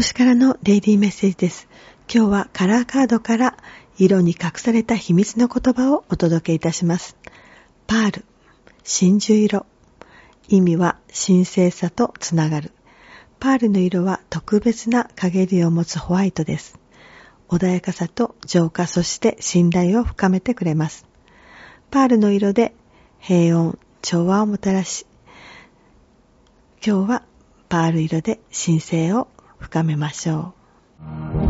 星からのデイリーメッセージです。今日はカラーカードから色に隠された秘密の言葉をお届けいたします。パール、真珠色。意味は神聖さとつながる。パールの色は特別な陰りを持つホワイトです。穏やかさと浄化、そして信頼を深めてくれます。パールの色で平穏、調和をもたらし、今日はパール色で神聖を深めましょう。